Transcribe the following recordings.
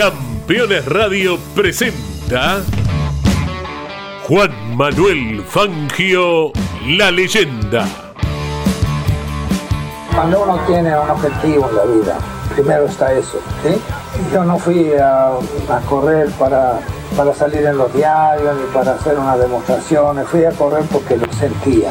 Campeones Radio presenta Juan Manuel Fangio, la leyenda. Cuando uno tiene un objetivo en la vida, primero está eso. Yo no fui a, a correr para, para salir en los diarios ni para hacer una demostración, fui a correr porque lo sentía.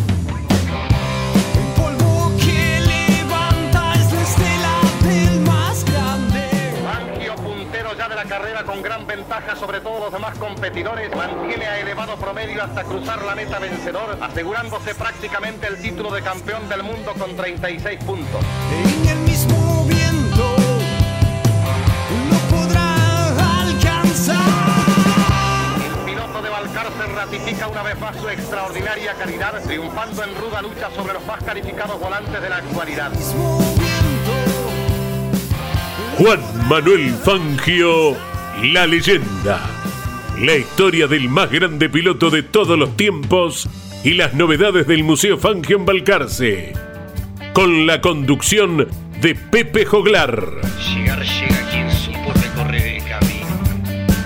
La carrera con gran ventaja sobre todos los demás competidores, mantiene a elevado promedio hasta cruzar la meta vencedor, asegurándose prácticamente el título de campeón del mundo con 36 puntos. En el mismo viento no podrá alcanzar. El piloto de Balcarce ratifica una vez más su extraordinaria calidad, triunfando en ruda lucha sobre los más calificados volantes de la actualidad. Juan Manuel Fangio, la leyenda. La historia del más grande piloto de todos los tiempos y las novedades del Museo Fangio en Balcarce. Con la conducción de Pepe Joglar. Llegar llega quien supo recorrer el camino.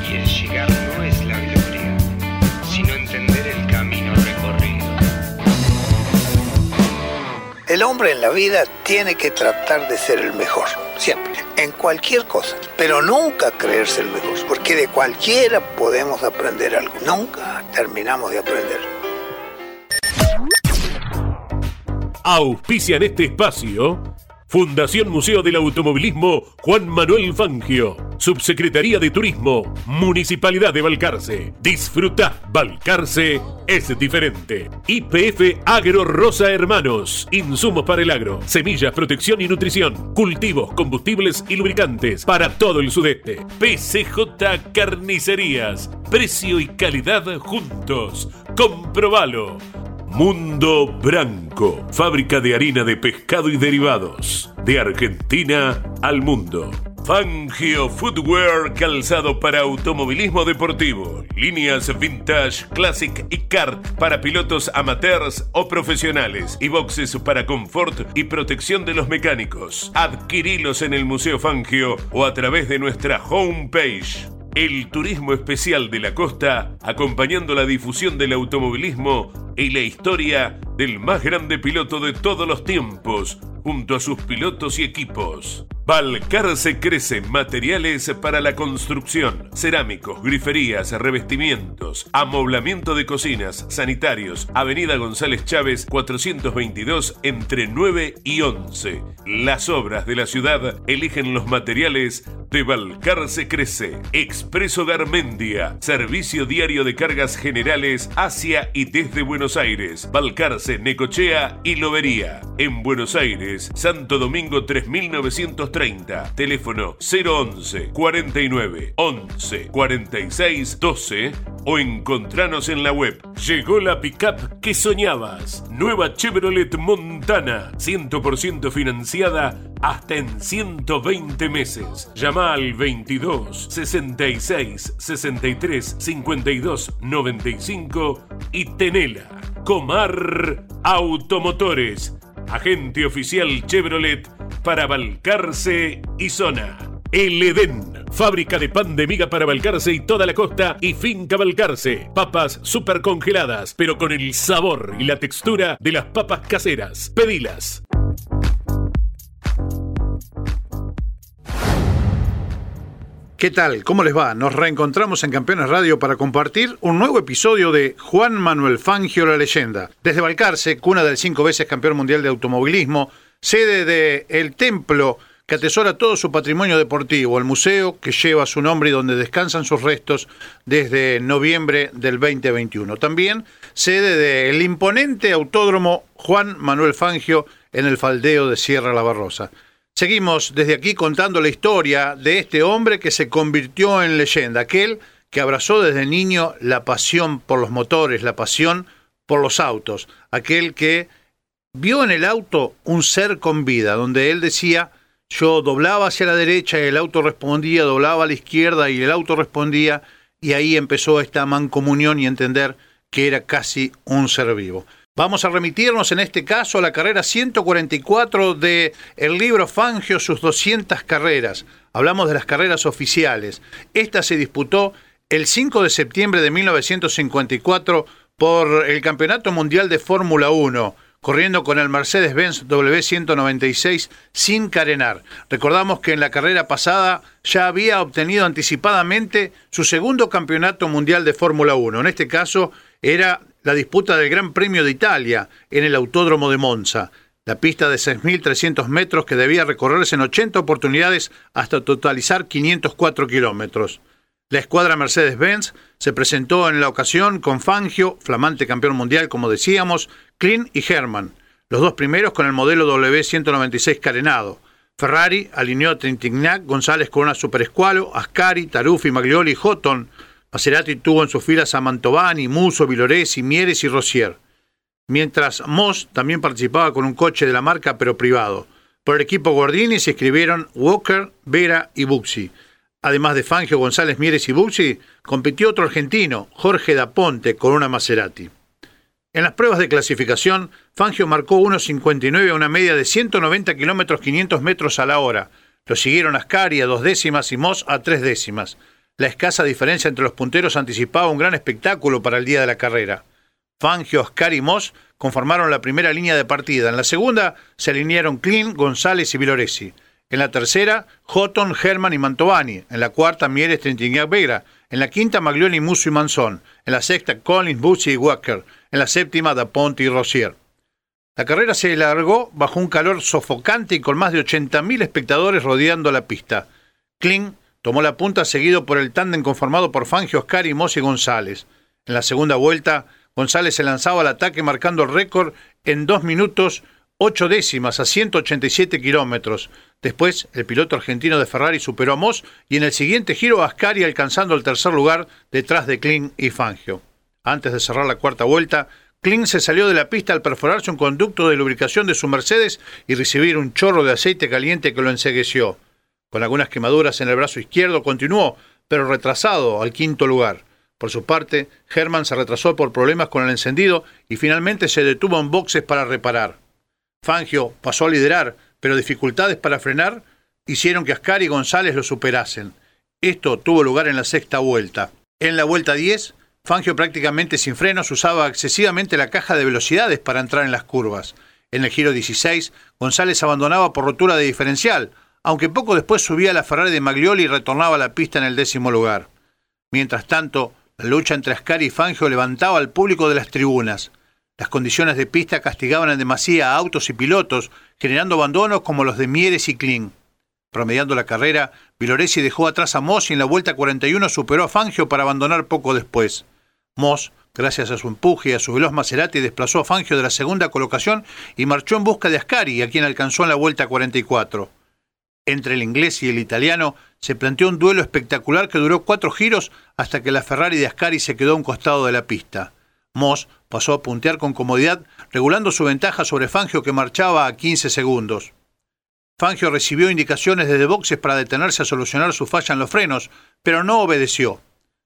Y el llegar no es la gloria, sino entender el camino recorrido. El hombre en la vida tiene que tratar de ser el mejor, siempre, en cualquier cosa, pero nunca creerse el mejor, porque de cualquiera podemos aprender algo, nunca terminamos de aprender. Auspician este espacio Fundación Museo del Automovilismo Juan Manuel Fangio, Subsecretaría de Turismo, Municipalidad de Balcarce. Disfruta, Balcarce es diferente. IPF Agro Rosa Hermanos, insumos para el agro, semillas, protección y nutrición, cultivos, combustibles y lubricantes para todo el sudeste. PCJ Carnicerías, precio y calidad juntos. Comprobalo. Mundo Branco, fábrica de harina de pescado y derivados, de Argentina al mundo. Fangio Footwear, calzado para automovilismo deportivo, líneas vintage, classic y kart para pilotos amateurs o profesionales y boxes para confort y protección de los mecánicos. Adquirilos en el Museo Fangio o a través de nuestra homepage. El turismo especial de la costa, acompañando la difusión del automovilismo y la historia del más grande piloto de todos los tiempos, junto a sus pilotos y equipos. Balcarce crece materiales para la construcción, cerámicos, griferías, revestimientos, amoblamiento de cocinas, sanitarios, Avenida González Chávez 422 entre 9 y 11. Las obras de la ciudad eligen los materiales de Balcarce Crece. Expreso Garmendia, servicio diario de cargas generales hacia y desde Buenos Aires, Balcarce, Necochea y Lobería. En Buenos Aires, Santo Domingo 3930, teléfono 011 49 11 46 12 o encontranos en la web. Llegó la pickup que soñabas. Nueva Chevrolet Montana, 100% financiada hasta en 120 meses. Llama al 22 66 63 52 95 y tenela. Comar Automotores, agente oficial Chevrolet para Balcarce y zona. El Edén, fábrica de pan de miga para Balcarce y toda la costa y finca Balcarce. Papas super congeladas, pero con el sabor y la textura de las papas caseras. Pedilas. ¿Qué tal? ¿Cómo les va? Nos reencontramos en Campeones Radio para compartir un nuevo episodio de Juan Manuel Fangio, la leyenda. Desde Balcarce, cuna del cinco veces campeón mundial de automovilismo, sede de El Templo, que atesora todo su patrimonio deportivo, el museo que lleva su nombre y donde descansan sus restos desde noviembre del 2021. También sede del imponente autódromo Juan Manuel Fangio en el faldeo de Sierra La Barrosa. Seguimos desde aquí contando la historia de este hombre que se convirtió en leyenda, aquel que abrazó desde niño la pasión por los motores, la pasión por los autos, aquel que vio en el auto un ser con vida, donde él decía, yo doblaba hacia la derecha y el auto respondía, doblaba a la izquierda y el auto respondía, y ahí empezó esta mancomunión y entender que era casi un ser vivo. Vamos a remitirnos en este caso a la carrera 144 de el libro Fangio, sus 200 carreras. Hablamos de las carreras oficiales. Esta se disputó el 5 de septiembre de 1954 por el Campeonato Mundial de Fórmula 1 corriendo con el Mercedes-Benz W196 sin carenar. Recordamos que en la carrera pasada ya había obtenido anticipadamente su segundo campeonato mundial de Fórmula 1. En este caso era la disputa del Gran Premio de Italia en el Autódromo de Monza. La pista de 6.300 metros que debía recorrerse en 80 oportunidades hasta totalizar 504 kilómetros. La escuadra Mercedes-Benz se presentó en la ocasión con Fangio, flamante campeón mundial como decíamos, Klein y Herman, los dos primeros con el modelo W196 carenado. Ferrari alineó a Trintignac, González con una Super Escualo, Ascari, Taruffi, Maglioli y Houghton. Maserati tuvo en sus filas a Mantovani, Muso, Viloresi, Mieres y Rossier. Mientras Moss también participaba con un coche de la marca pero privado. Por el equipo Gordini se escribieron Walker, Vera y Buxi. Además de Fangio, González, Mieres y Bucci, compitió otro argentino, Jorge Daponte, con una Maserati. En las pruebas de clasificación, Fangio marcó 1.59 a una media de 190 kilómetros 500 metros a la hora. Lo siguieron Ascari a dos décimas y Moss a tres décimas. La escasa diferencia entre los punteros anticipaba un gran espectáculo para el día de la carrera. Fangio, Ascari y Moss conformaron la primera línea de partida. En la segunda se alinearon Klein, González y Viloresi. En la tercera, Houghton, Herman y Mantovani. En la cuarta, Mieres, Trintignac, Vega. En la quinta, Maglioni, Musso y Manzón. En la sexta, Collins, Bucci y Walker. En la séptima, Daponte y Rossier. La carrera se alargó bajo un calor sofocante y con más de 80.000 espectadores rodeando la pista. Kling tomó la punta seguido por el tándem conformado por Fangio, Oscar y Mossi González. En la segunda vuelta, González se lanzaba al ataque marcando el récord en dos minutos ocho décimas a 187 kilómetros. Después, el piloto argentino de Ferrari superó a Moss y en el siguiente giro a Ascari alcanzando el tercer lugar detrás de Klein y Fangio. Antes de cerrar la cuarta vuelta, Klein se salió de la pista al perforarse un conducto de lubricación de su Mercedes y recibir un chorro de aceite caliente que lo ensegueció. Con algunas quemaduras en el brazo izquierdo continuó, pero retrasado al quinto lugar. Por su parte, Herman se retrasó por problemas con el encendido y finalmente se detuvo en boxes para reparar. Fangio pasó a liderar, pero dificultades para frenar hicieron que Ascari y González lo superasen. Esto tuvo lugar en la sexta vuelta. En la vuelta 10, Fangio prácticamente sin frenos usaba excesivamente la caja de velocidades para entrar en las curvas. En el giro 16, González abandonaba por rotura de diferencial, aunque poco después subía a la Ferrari de Maglioli y retornaba a la pista en el décimo lugar. Mientras tanto, la lucha entre Ascari y Fangio levantaba al público de las tribunas. Las condiciones de pista castigaban en demasía a autos y pilotos, generando abandonos como los de Mieres y Kling. Promediando la carrera, Viloresi dejó atrás a Moss y en la vuelta 41 superó a Fangio para abandonar poco después. Moss, gracias a su empuje y a su veloz Maserati, desplazó a Fangio de la segunda colocación y marchó en busca de Ascari, a quien alcanzó en la vuelta 44. Entre el inglés y el italiano se planteó un duelo espectacular que duró cuatro giros hasta que la Ferrari de Ascari se quedó a un costado de la pista. Moss pasó a puntear con comodidad, regulando su ventaja sobre Fangio que marchaba a 15 segundos. Fangio recibió indicaciones desde boxes para detenerse a solucionar su falla en los frenos, pero no obedeció.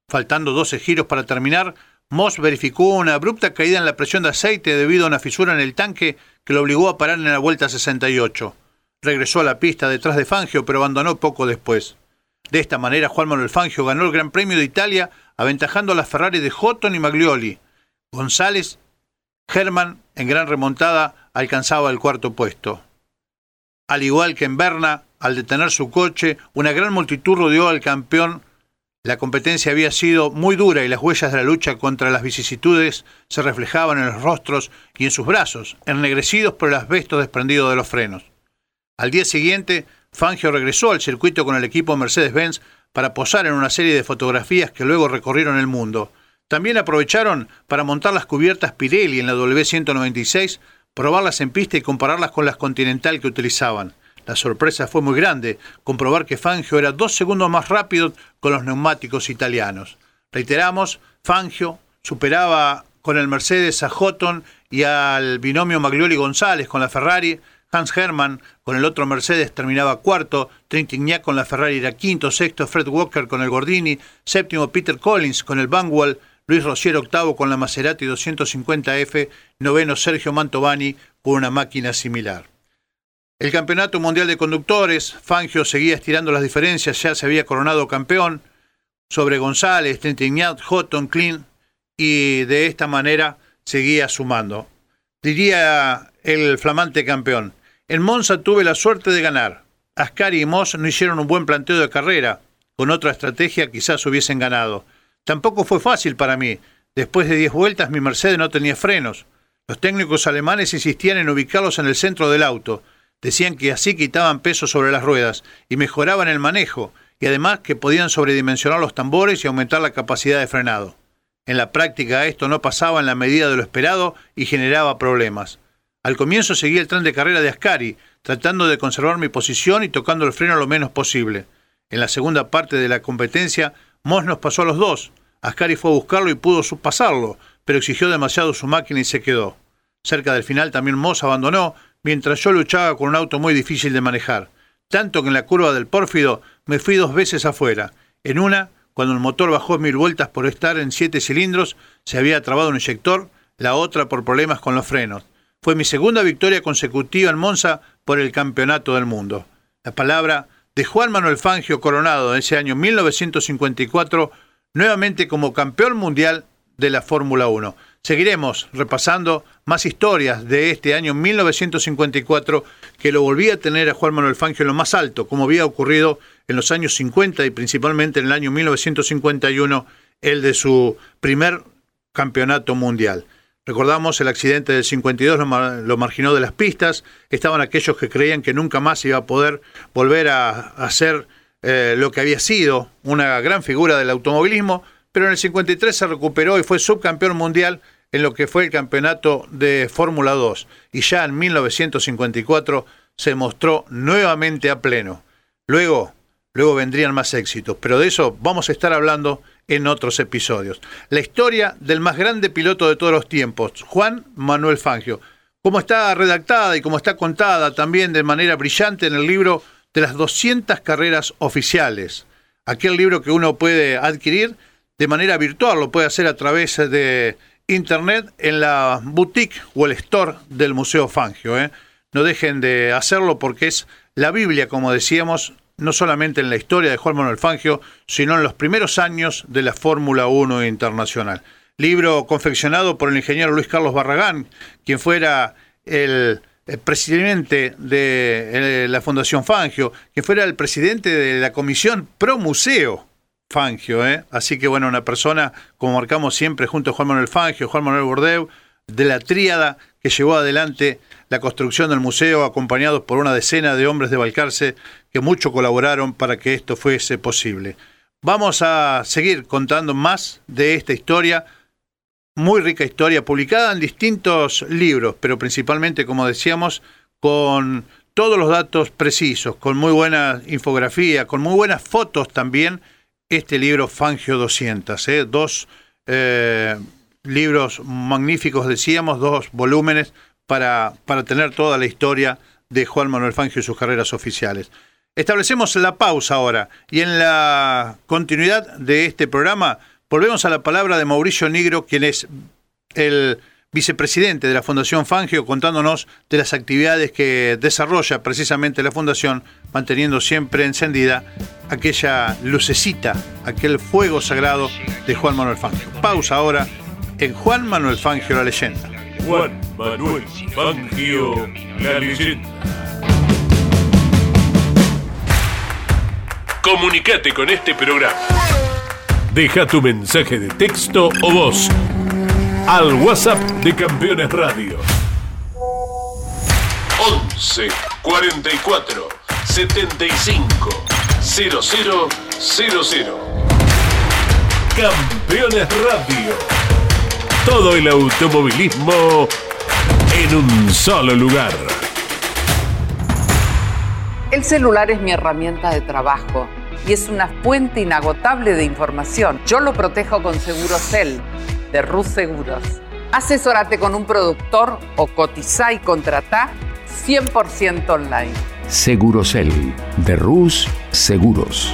Faltando 12 giros para terminar, Moss verificó una abrupta caída en la presión de aceite debido a una fisura en el tanque que lo obligó a parar en la vuelta 68. Regresó a la pista detrás de Fangio, pero abandonó poco después. De esta manera, Juan Manuel Fangio ganó el Gran Premio de Italia, aventajando a las Ferrari de Houghton y Maglioli. González, Herman, en gran remontada, alcanzaba el cuarto puesto. Al igual que en Berna, al detener su coche, una gran multitud rodeó al campeón. La competencia había sido muy dura y las huellas de la lucha contra las vicisitudes se reflejaban en los rostros y en sus brazos, ennegrecidos por el asbesto desprendido de los frenos. Al día siguiente, Fangio regresó al circuito con el equipo Mercedes-Benz para posar en una serie de fotografías que luego recorrieron el mundo. También aprovecharon para montar las cubiertas Pirelli en la W196, probarlas en pista y compararlas con las Continental que utilizaban. La sorpresa fue muy grande, comprobar que Fangio era dos segundos más rápido con los neumáticos italianos. Reiteramos, Fangio superaba con el Mercedes a Houghton y al binomio Maglioli González con la Ferrari, Hans Hermann con el otro Mercedes terminaba cuarto, Trintignac con la Ferrari era quinto, sexto Fred Walker con el Gordini, séptimo Peter Collins con el Bangwell, Luis Rosier octavo con la Maserati 250F, noveno Sergio Mantovani con una máquina similar. El Campeonato Mundial de Conductores, Fangio seguía estirando las diferencias, ya se había coronado campeón sobre González, Trintignac, Houghton, Klein y de esta manera seguía sumando. Diría el flamante campeón, en Monza tuve la suerte de ganar. Ascari y Moss no hicieron un buen planteo de carrera. Con otra estrategia quizás hubiesen ganado. Tampoco fue fácil para mí. Después de 10 vueltas mi Mercedes no tenía frenos. Los técnicos alemanes insistían en ubicarlos en el centro del auto. Decían que así quitaban peso sobre las ruedas y mejoraban el manejo, y además que podían sobredimensionar los tambores y aumentar la capacidad de frenado. En la práctica esto no pasaba en la medida de lo esperado y generaba problemas. Al comienzo seguí el tren de carrera de Ascari, tratando de conservar mi posición y tocando el freno lo menos posible. En la segunda parte de la competencia, Moss nos pasó a los dos. Ascari fue a buscarlo y pudo pasarlo, pero exigió demasiado su máquina y se quedó. Cerca del final también Moss abandonó, mientras yo luchaba con un auto muy difícil de manejar. Tanto que en la curva del Pórfido me fui dos veces afuera. En una, cuando el motor bajó mil vueltas por estar en siete cilindros, se había trabado un inyector, la otra por problemas con los frenos. Fue mi segunda victoria consecutiva en Monza por el Campeonato del Mundo. La palabra de Juan Manuel Fangio Coronado ese año 1954, nuevamente como campeón mundial de la Fórmula 1. Seguiremos repasando más historias de este año 1954 que lo volvía a tener a Juan Manuel Fangio en lo más alto, como había ocurrido en los años 50 y principalmente en el año 1951, el de su primer campeonato mundial. Recordamos el accidente del 52 lo, marginó de las pistas, estaban aquellos que creían que nunca más iba a poder volver a, hacer eh, lo que había sido una gran figura del automovilismo, pero en el 53 se recuperó y fue subcampeón mundial en lo que fue el campeonato de Fórmula 2 y ya en 1954 se mostró nuevamente a pleno. Luego, luego vendrían más éxitos, pero de eso vamos a estar hablando en otros episodios. La historia del más grande piloto de todos los tiempos, Juan Manuel Fangio. Como está redactada y como está contada también de manera brillante en el libro de las 200 carreras oficiales. Aquel libro que uno puede adquirir de manera virtual, lo puede hacer a través de internet en la boutique o el store del Museo Fangio. ¿eh? No dejen de hacerlo porque es la Biblia, como decíamos, no solamente en la historia de Juan Manuel Fangio, sino en los primeros años de la Fórmula 1 internacional. Libro confeccionado por el ingeniero Luis Carlos Barragán, quien fuera el, presidente de eh, la Fundación Fangio, quien fuera el presidente de la comisión Pro Museo Fangio. ¿eh? Así que bueno, una persona, como marcamos siempre, junto a Juan Manuel Fangio, Juan Manuel Bordeu, de la tríada que llevó adelante la construcción del museo, acompañados por una decena de hombres de Balcarce que mucho colaboraron para que esto fuese posible. Vamos a seguir contando más de esta historia, muy rica historia, publicada en distintos libros, pero principalmente, como decíamos, con todos los datos precisos, con muy buena infografía, con muy buenas fotos también, este libro Fangio 200, ¿eh? dos eh, libros magníficos, decíamos, dos volúmenes para, para tener toda la historia de Juan Manuel Fangio y sus carreras oficiales. Establecemos la pausa ahora y en la continuidad de este programa volvemos a la palabra de Mauricio Negro, quien es el vicepresidente de la Fundación Fangio, contándonos de las actividades que desarrolla precisamente la Fundación, manteniendo siempre encendida aquella lucecita, aquel fuego sagrado de Juan Manuel Fangio. Pausa ahora en Juan Manuel Fangio, la leyenda. Juan Manuel Fangio, la leyenda. Comunicate con este programa. Deja tu mensaje de texto o voz al WhatsApp de Campeones Radio. 11 44 75 0000. Campeones Radio todo el automovilismo en un solo lugar. El celular es mi herramienta de trabajo. y es una fuente inagotable de información. Yo lo protejo con Segurocel de Rus Seguros. Asesorate con un productor o cotiza y contrata 100% online. Segurocel de Rus Seguros.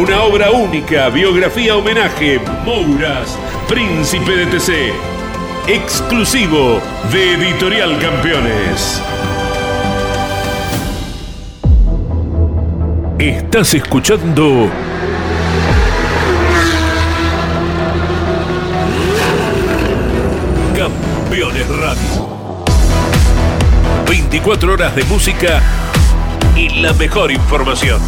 Una obra única, biografía homenaje, Mouras, Príncipe de TC. Exclusivo de Editorial Campeones. Estás escuchando Campeones Radio. 24 horas de música y la mejor información.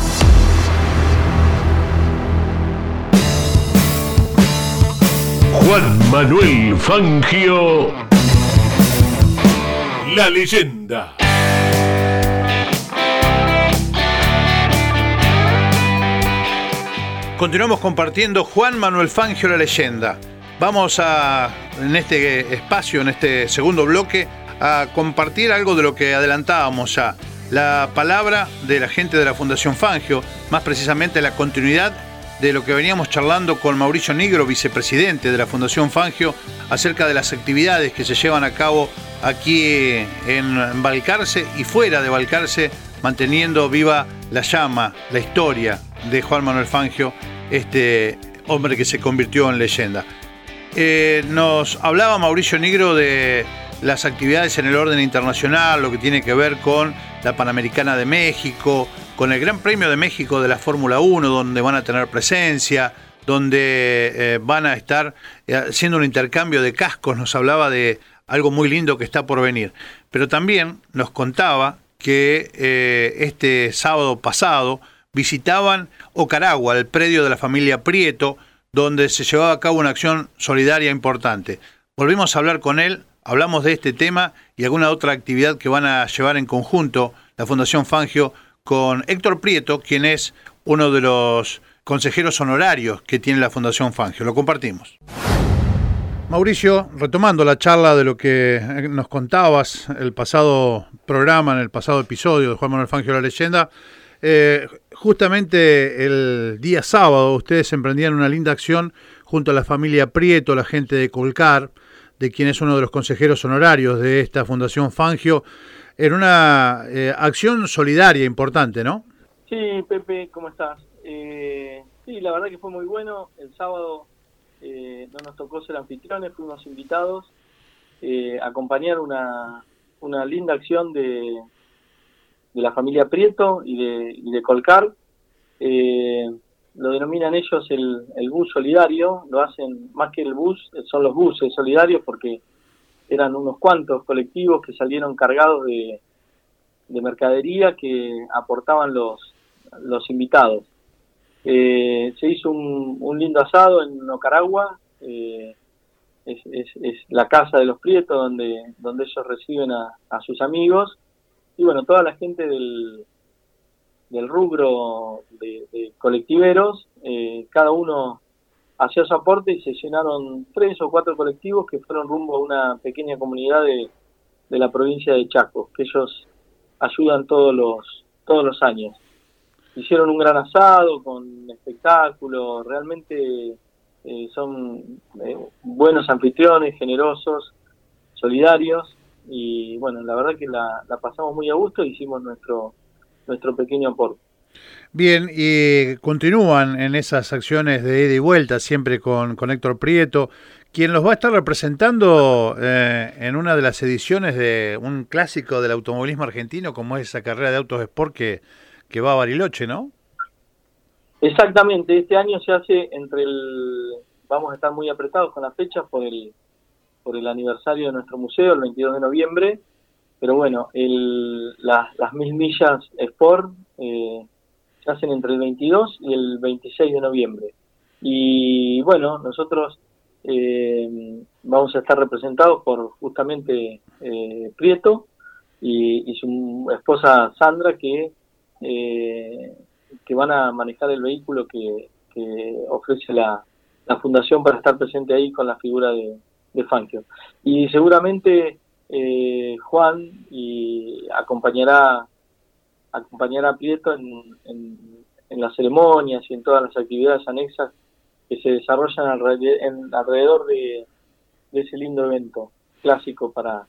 Juan Manuel Fangio, la leyenda. Continuamos compartiendo Juan Manuel Fangio, la leyenda. Vamos a, en este espacio, en este segundo bloque, a compartir algo de lo que adelantábamos ya. La palabra de la gente de la Fundación Fangio, más precisamente la continuidad de lo que veníamos charlando con Mauricio Nigro, vicepresidente de la Fundación Fangio, acerca de las actividades que se llevan a cabo aquí en Balcarce y fuera de Balcarce, manteniendo viva la llama, la historia de Juan Manuel Fangio, este hombre que se convirtió en leyenda. Eh, nos hablaba Mauricio Nigro de las actividades en el orden internacional, lo que tiene que ver con la Panamericana de México, con el Gran Premio de México de la Fórmula 1, donde van a tener presencia, donde eh, van a estar eh, haciendo un intercambio de cascos, nos hablaba de algo muy lindo que está por venir. Pero también nos contaba que eh, este sábado pasado visitaban Ocaragua, el predio de la familia Prieto, donde se llevaba a cabo una acción solidaria importante. Volvimos a hablar con él, hablamos de este tema y alguna otra actividad que van a llevar en conjunto la Fundación Fangio con Héctor Prieto, quien es uno de los consejeros honorarios que tiene la Fundación Fangio. Lo compartimos. Mauricio, retomando la charla de lo que nos contabas el pasado programa, en el pasado episodio de Juan Manuel Fangio La Leyenda, eh, justamente el día sábado ustedes emprendían una linda acción junto a la familia Prieto, la gente de Colcar, de quien es uno de los consejeros honorarios de esta Fundación Fangio, en una eh, acción solidaria importante, ¿no? Sí, Pepe, ¿cómo estás? Eh, sí, la verdad que fue muy bueno. El sábado eh, no nos tocó ser anfitriones, fuimos invitados a acompañar una, una linda acción de, de la familia Prieto y de, y de Colcar. Lo denominan ellos el, el bus solidario, lo hacen más que el bus, son los buses solidarios porque eran unos cuantos colectivos que salieron cargados de, mercadería que aportaban los, los invitados. Eh, se hizo un, lindo asado en Ocaragua, eh, es, es, la casa de los Prietos donde, donde ellos reciben a, sus amigos y bueno, toda la gente del, del rubro de, colectiveros, eh, cada uno hacía su aporte y se llenaron tres o cuatro colectivos que fueron rumbo a una pequeña comunidad de, de la provincia de Chaco, que ellos ayudan todos los, todos los años. Hicieron un gran asado con espectáculo, realmente eh, son eh, buenos anfitriones, generosos, solidarios y bueno, la verdad que la, la pasamos muy a gusto, hicimos nuestro, nuestro pequeño aporte. Bien, y continúan en esas acciones de ida y vuelta, siempre con, con Héctor Prieto, quien los va a estar representando eh, en una de las ediciones de un clásico del automovilismo argentino, como es esa carrera de autos Sport que, que va a Bariloche, ¿no? Exactamente, este año se hace entre el vamos a estar muy apretados con las fechas por el, por el aniversario de nuestro museo, el 22 de noviembre, pero bueno, el, las, las mil millas Sport eh, se hacen entre el 22 y el 26 de noviembre. Y bueno, nosotros eh, vamos a estar representados por justamente eh, Prieto y, su esposa Sandra que, eh, que van a manejar el vehículo que, que ofrece la, la, fundación para estar presente ahí con la figura de, de Fangio. Y seguramente eh, Juan y acompañará acompañará a Prieto en, en, las ceremonias y en todas las actividades anexas que se desarrollan alrededor, en, alrededor de, de, ese lindo evento clásico para,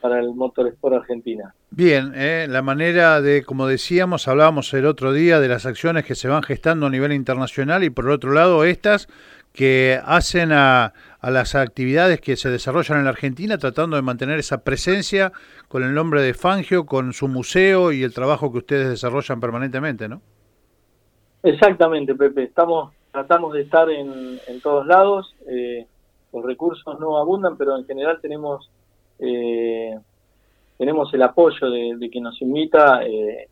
para el Motorsport Argentina. Bien, eh, la manera de, como decíamos, hablábamos el otro día de las acciones que se van gestando a nivel internacional y por el otro lado estas que hacen a, a las actividades que se desarrollan en la Argentina tratando de mantener esa presencia con el nombre de Fangio, con su museo y el trabajo que ustedes desarrollan permanentemente, ¿no? Exactamente, Pepe. Estamos tratamos de estar en, en todos lados. Eh, los recursos no abundan, pero en general tenemos eh, tenemos el apoyo de, de quien nos invita, eh,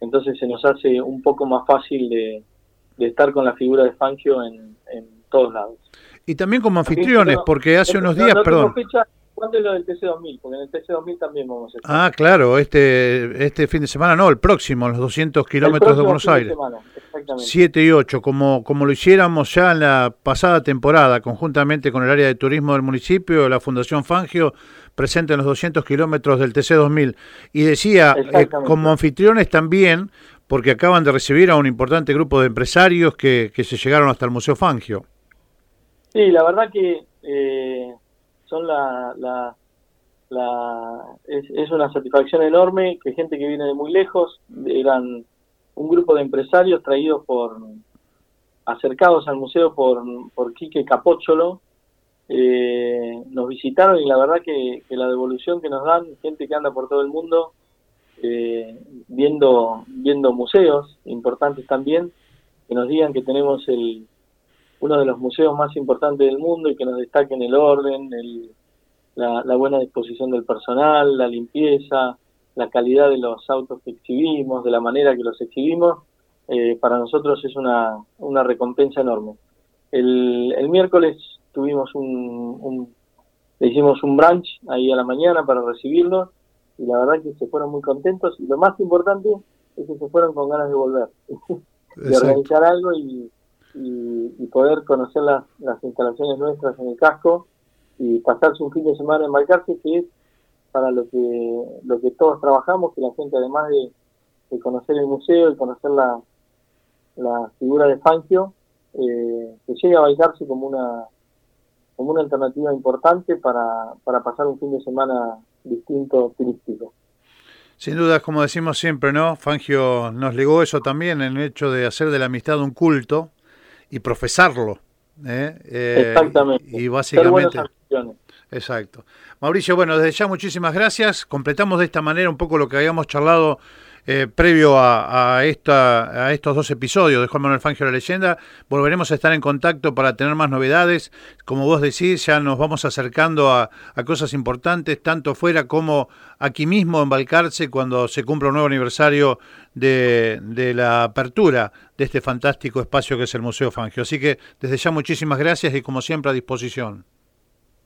entonces se nos hace un poco más fácil de, de estar con la figura de Fangio en, en, todos lados. Y también como anfitriones, porque hace unos días, perdón. Fecha, ¿Cuándo es lo del TC2000? Porque en el TC2000 también vamos a estar. Ah, claro, este este fin de semana no, el próximo, los 200 kilómetros de Buenos Aires. Semana, 7 y 8, como, como lo hiciéramos ya en la pasada temporada, conjuntamente con el área de turismo del municipio, la Fundación Fangio, presente en los 200 kilómetros del TC2000. Y decía, eh, como anfitriones también, porque acaban de recibir a un importante grupo de empresarios que, que se llegaron hasta el Museo Fangio. Sí, la verdad que... Eh son la, la, es, una satisfacción enorme que gente que viene de muy lejos eran un grupo de empresarios traídos por acercados al museo por por Quique Capócholo eh, nos visitaron y la verdad que, que, la devolución que nos dan gente que anda por todo el mundo eh, viendo viendo museos importantes también que nos digan que tenemos el uno de los museos más importantes del mundo y que nos destaquen el orden, el, la, la, buena disposición del personal, la limpieza, la calidad de los autos que exhibimos, de la manera que los exhibimos, eh, para nosotros es una, una recompensa enorme. El, el miércoles tuvimos un, un, le hicimos un brunch ahí a la mañana para recibirlos y la verdad que se fueron muy contentos y lo más importante es que se fueron con ganas de volver, de organizar algo y y, poder conocer las, las instalaciones nuestras en el casco y pasarse un fin de semana en Balcarce, que es para lo que lo que todos trabajamos, que la gente además de, conocer el museo y conocer la, figura de Fangio, eh, que llegue a Balcarce como una como una alternativa importante para, para pasar un fin de semana distinto turístico. Sin duda, como decimos siempre, ¿no? Fangio nos legó eso también, el hecho de hacer de la amistad un culto, y profesarlo. ¿eh? Eh, Exactamente. Y básicamente... Exacto. Mauricio, bueno, desde ya muchísimas gracias. Completamos de esta manera un poco lo que habíamos charlado eh, previo a, esta, a estos dos episodios de Juan Manuel Fangio la leyenda. Volveremos a estar en contacto para tener más novedades. Como vos decís, ya nos vamos acercando a, a cosas importantes, tanto fuera como aquí mismo en Balcarce, cuando se cumpla un nuevo aniversario de, de la apertura de este fantástico espacio que es el Museo Fangio. Así que desde ya muchísimas gracias y como siempre a disposición.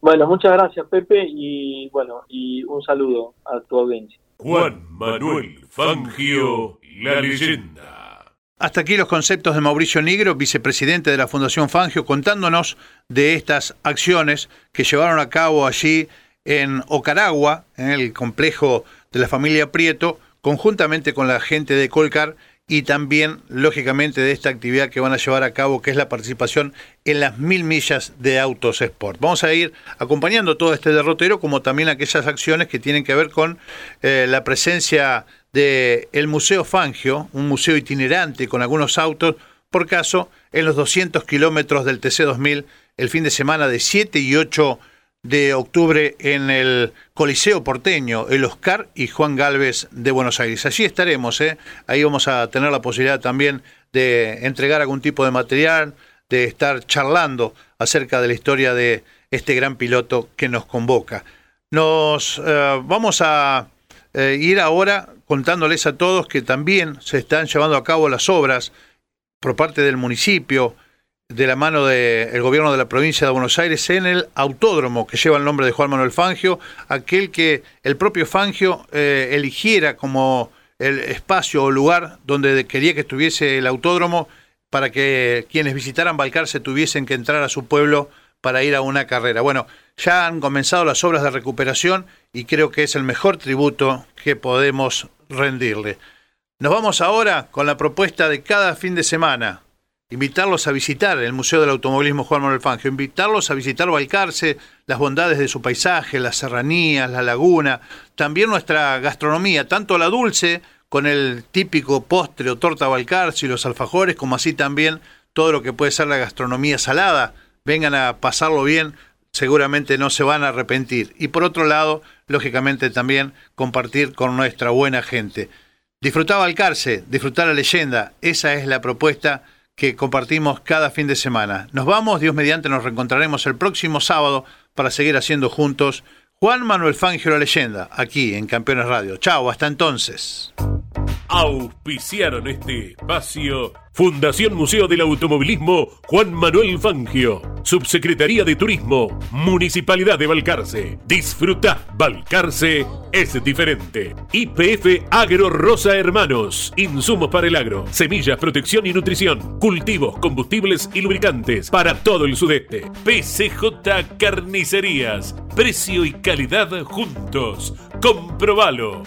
Bueno, muchas gracias Pepe y bueno, y un saludo a tu audiencia. Juan Manuel Fangio, la leyenda. Hasta aquí los conceptos de Mauricio Negro, vicepresidente de la Fundación Fangio, contándonos de estas acciones que llevaron a cabo allí en Ocaragua, en el complejo de la familia Prieto, conjuntamente con la gente de Colcar y también, lógicamente, de esta actividad que van a llevar a cabo, que es la participación en las mil millas de Autos Sport. Vamos a ir acompañando todo este derrotero, como también aquellas acciones que tienen que ver con eh, la presencia del el Museo Fangio, un museo itinerante con algunos autos, por caso, en los 200 kilómetros del TC2000, el fin de semana de 7 y 8 de octubre en el Coliseo Porteño, el Oscar y Juan Galvez de Buenos Aires. Allí estaremos, ¿eh? ahí vamos a tener la posibilidad también de entregar algún tipo de material, de estar charlando acerca de la historia de este gran piloto que nos convoca. Nos eh, vamos a eh, ir ahora contándoles a todos que también se están llevando a cabo las obras por parte del municipio, de la mano del gobierno de la provincia de Buenos Aires, en el autódromo que lleva el nombre de Juan Manuel Fangio, aquel que el propio Fangio eh, eligiera como el espacio o lugar donde quería que estuviese el autódromo para que quienes visitaran Balcarce tuviesen que entrar a su pueblo para ir a una carrera. Bueno, ya han comenzado las obras de recuperación y creo que es el mejor tributo que podemos rendirle. Nos vamos ahora con la propuesta de cada fin de semana. Invitarlos a visitar el Museo del Automovilismo Juan Manuel Fangio, invitarlos a visitar Balcarce, las bondades de su paisaje, las serranías, la laguna, también nuestra gastronomía, tanto la dulce con el típico postre o torta Balcarce y los alfajores, como así también todo lo que puede ser la gastronomía salada. Vengan a pasarlo bien seguramente no se van a arrepentir. Y por otro lado, lógicamente también compartir con nuestra buena gente. Disfrutar Balcarce, disfrutar la leyenda, esa es la propuesta que compartimos cada fin de semana. Nos vamos, Dios mediante, nos reencontraremos el próximo sábado para seguir haciendo juntos Juan Manuel Fangio la leyenda, aquí en Campeones Radio. Chao, hasta entonces. Auspiciaron este espacio Fundación Museo del Automovilismo Juan Manuel Fangio, Subsecretaría de Turismo, Municipalidad de Balcarce. Disfruta, Balcarce es diferente. IPF Agro Rosa Hermanos, insumos para el agro, semillas, protección y nutrición, cultivos, combustibles y lubricantes para todo el sudeste. PCJ Carnicerías, precio y calidad juntos. Comprobalo.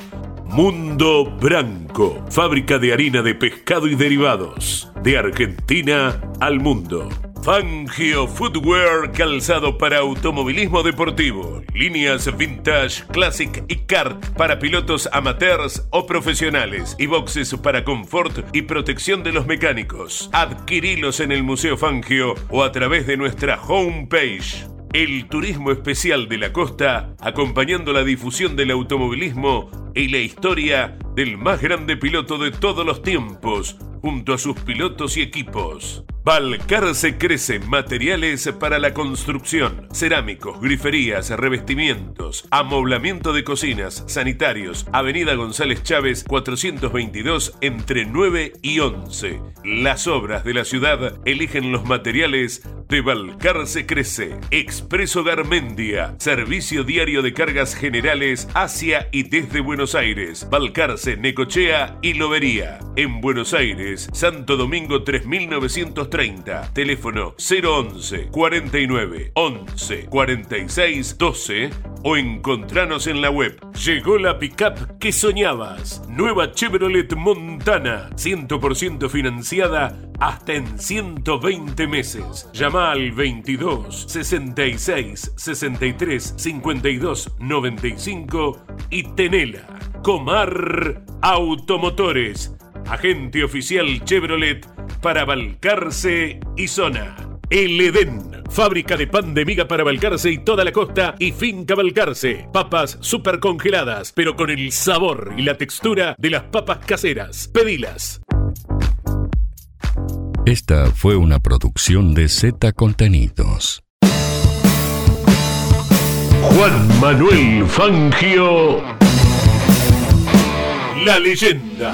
Mundo Branco, fábrica de harina de pescado y derivados, de Argentina al mundo. Fangio Footwear, calzado para automovilismo deportivo, líneas vintage, classic y kart para pilotos amateurs o profesionales y boxes para confort y protección de los mecánicos. Adquirilos en el Museo Fangio o a través de nuestra homepage el turismo especial de la costa, acompañando la difusión del automovilismo y la historia del más grande piloto de todos los tiempos, junto a sus pilotos y equipos. Balcarce crece materiales para la construcción, cerámicos, griferías, revestimientos, amoblamiento de cocinas, sanitarios, Avenida González Chávez 422 entre 9 y 11. Las obras de la ciudad eligen los materiales de Balcarce Crece. Expreso Garmendia, servicio diario de cargas generales hacia y desde Buenos Aires, Balcarce, Necochea y Lobería. En Buenos Aires, Santo Domingo 3930 teléfono 011 49 11 46 12 o encontranos en la web. Llegó la pickup que soñabas. Nueva Chevrolet Montana, 100% financiada hasta en 120 meses. Llama al 22 66 63 52 95 y tenela. Comar Automotores agente oficial Chevrolet para Balcarce y zona. El Edén, fábrica de pan de miga para Balcarce y toda la costa y finca Balcarce. Papas super congeladas, pero con el sabor y la textura de las papas caseras. Pedilas. Esta fue una producción de Z Contenidos. Juan Manuel Fangio. La leyenda.